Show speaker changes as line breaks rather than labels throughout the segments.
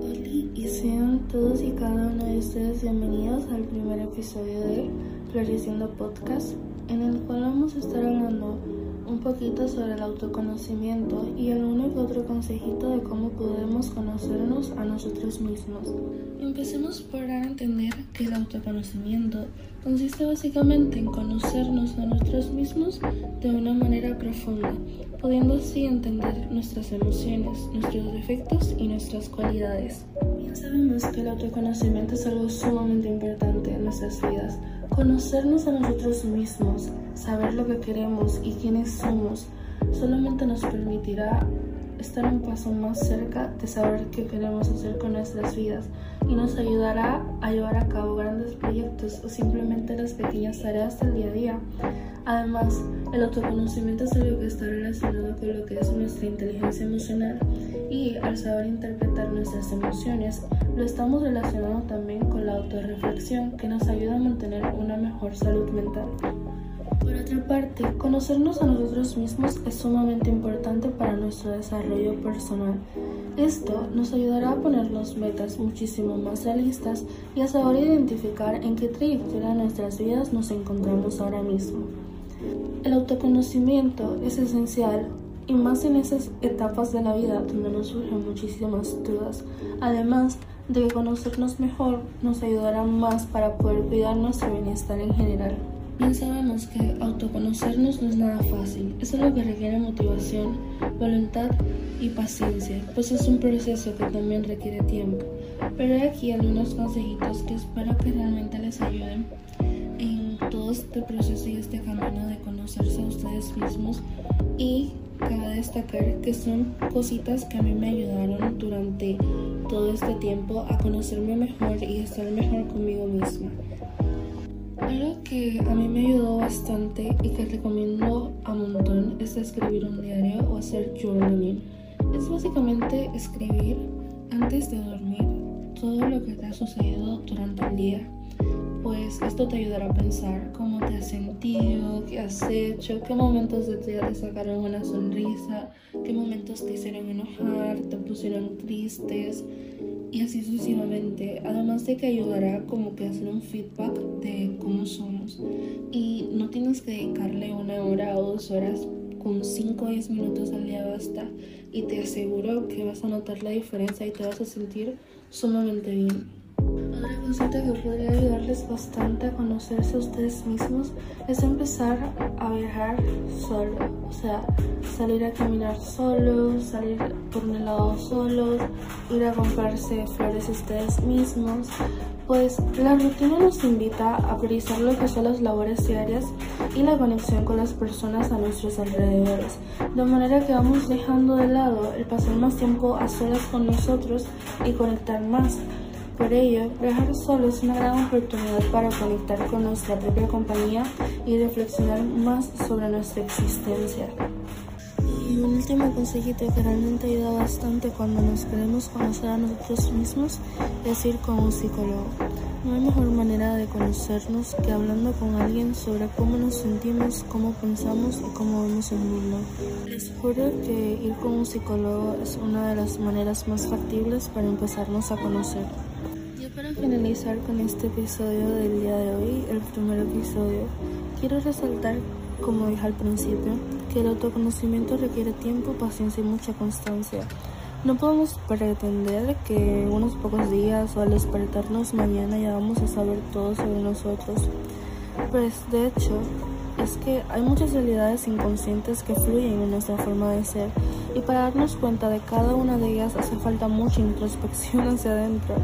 Y sean todos y cada uno de ustedes bienvenidos al primer episodio de Floreciendo Podcast, en el cual vamos a estar hablando un poquito sobre el autoconocimiento y alguno que otro consejito de cómo podemos conocernos a nosotros mismos. Empecemos por dar a entender que el autoconocimiento consiste básicamente en conocernos a nosotros mismos de una manera profunda, pudiendo así entender nuestras emociones, nuestros defectos y nuestras cualidades. Bien sabemos que el autoconocimiento es algo sumamente importante en nuestras vidas. Conocernos a nosotros mismos, saber lo que queremos y quiénes somos, solamente nos permitirá estar un paso más cerca de saber qué queremos hacer con nuestras vidas y nos ayudará a llevar a cabo grandes proyectos o simplemente las pequeñas tareas del día a día. Además, el autoconocimiento es algo que está relacionado con lo que es nuestra inteligencia emocional y al saber interpretar nuestras emociones, lo estamos relacionando también con la autorreflexión que nos ayuda a mantener una mejor salud mental. Por otra parte, conocernos a nosotros mismos es sumamente importante para nuestro desarrollo personal. Esto nos ayudará a ponernos metas muchísimo más realistas y a saber identificar en qué trayectoria de nuestras vidas nos encontramos ahora mismo. El autoconocimiento es esencial y más en esas etapas de la vida donde nos surgen muchísimas dudas. Además de que conocernos mejor nos ayudará más para poder cuidar nuestro bienestar en general. Bien sabemos que autoconocernos no es nada fácil, es algo que requiere motivación, voluntad y paciencia, pues es un proceso que también requiere tiempo. Pero hay aquí algunos consejitos que espero que realmente les ayuden en todo este proceso y este camino de conocerse a ustedes mismos y cabe destacar que son cositas que a mí me ayudaron durante todo este tiempo a conocerme mejor y estar mejor conmigo misma. Algo que a mí me ayudó bastante y que recomiendo a montón es escribir un diario o hacer journaling. Es básicamente escribir antes de dormir todo lo que te ha sucedido durante el día. Pues esto te ayudará a pensar cómo te has sentido, qué has hecho, qué momentos de tu día te sacaron una sonrisa, qué momentos te hicieron enojar, te pusieron tristes y así sucesivamente. Además de que ayudará como que hacer un feedback de cómo somos. Y no tienes que dedicarle una hora o dos horas, con 5 o 10 minutos al día basta. Y te aseguro que vas a notar la diferencia y te vas a sentir sumamente bien. Otra cosita que podría ayudarles bastante a conocerse a ustedes mismos es empezar a viajar solo. O sea, salir a caminar solos, salir por un helado solos, ir a comprarse flores ustedes mismos. Pues la rutina nos invita a priorizar lo que son las labores diarias y la conexión con las personas a nuestros alrededores, de manera que vamos dejando de lado el pasar más tiempo a solas con nosotros y conectar más por ello, viajar solo es una gran oportunidad para conectar con nuestra propia compañía y reflexionar más sobre nuestra existencia. Y un último consejito que realmente ayuda bastante cuando nos queremos conocer a nosotros mismos es ir con un psicólogo. No hay mejor manera de conocernos que hablando con alguien sobre cómo nos sentimos, cómo pensamos y cómo vemos el mundo. Les juro que ir con un psicólogo es una de las maneras más factibles para empezarnos a conocer. Finalizar con este episodio del día de hoy, el primer episodio, quiero resaltar, como dije al principio, que el autoconocimiento requiere tiempo, paciencia y mucha constancia. No podemos pretender que en unos pocos días o al despertarnos mañana ya vamos a saber todo sobre nosotros. Pues de hecho, es que hay muchas realidades inconscientes que fluyen en nuestra forma de ser y para darnos cuenta de cada una de ellas hace falta mucha introspección hacia adentro.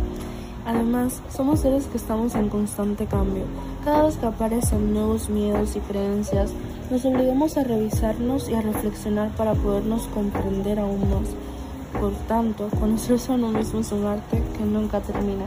Además, somos seres que estamos en constante cambio. Cada vez que aparecen nuevos miedos y creencias, nos obligamos a revisarnos y a reflexionar para podernos comprender aún más. Por tanto, conocerse a uno mismo es un arte que nunca termina.